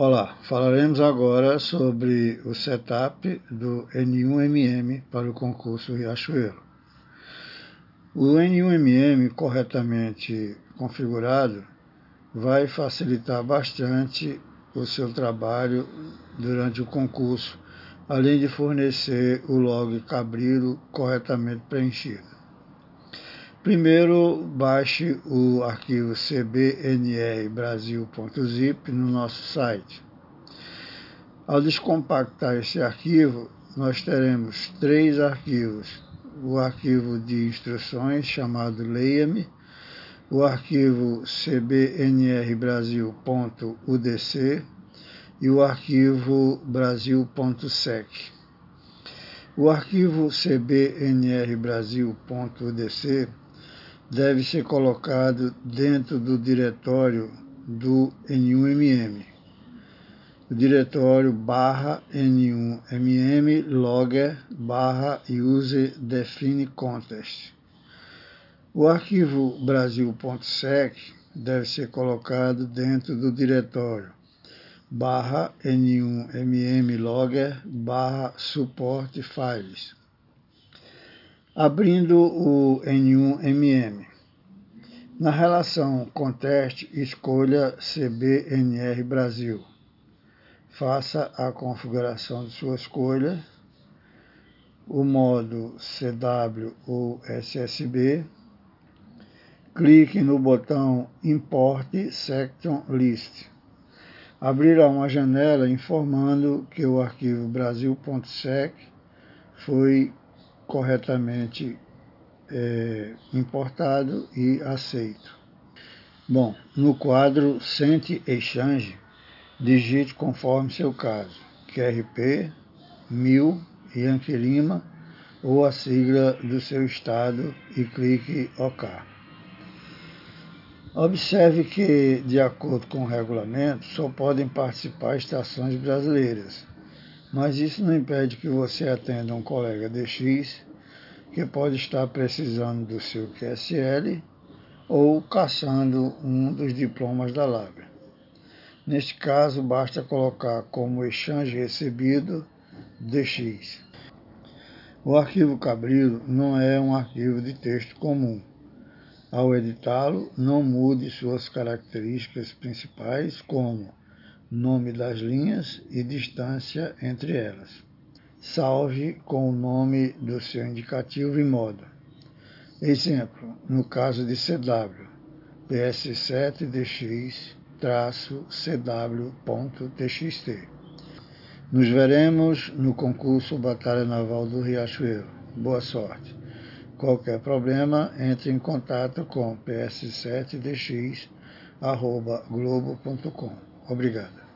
Olá, falaremos agora sobre o setup do N1MM para o concurso Riachuelo. O N1MM corretamente configurado vai facilitar bastante o seu trabalho durante o concurso, além de fornecer o log Cabrilo corretamente preenchido. Primeiro, baixe o arquivo cbnrbrasil.zip no nosso site. Ao descompactar esse arquivo, nós teremos três arquivos. O arquivo de instruções, chamado Leia-me, o arquivo cbnrbrasil.udc e o arquivo brasil.sec. O arquivo cbnrbrasil.udc deve ser colocado dentro do diretório do N1MM. O diretório barra N1MM logger barra user define contest. O arquivo brasil.sec deve ser colocado dentro do diretório barra N1MM logger barra support files abrindo o N1MM. Na relação com teste, escolha CBNR Brasil. Faça a configuração de sua escolha, o modo CW ou SSB. Clique no botão Import Section List. Abrirá uma janela informando que o arquivo brasil.sec foi corretamente é, importado e aceito. Bom, no quadro Sente Exchange, digite conforme seu caso, QRP, 1000, Yankee Lima ou a sigla do seu estado e clique OK. Observe que, de acordo com o regulamento, só podem participar estações brasileiras, mas isso não impede que você atenda um colega DX que pode estar precisando do seu QSL ou caçando um dos diplomas da Labra. Neste caso, basta colocar como exchange recebido DX. O arquivo Cabrilo não é um arquivo de texto comum. Ao editá-lo, não mude suas características principais, como nome das linhas e distância entre elas. Salve com o nome do seu indicativo e modo. Exemplo, no caso de CW, ps7dx-cw.txt. Nos veremos no concurso Batalha Naval do Riachuelo. Boa sorte. Qualquer problema, entre em contato com ps7dx.globo.com. Obrigado.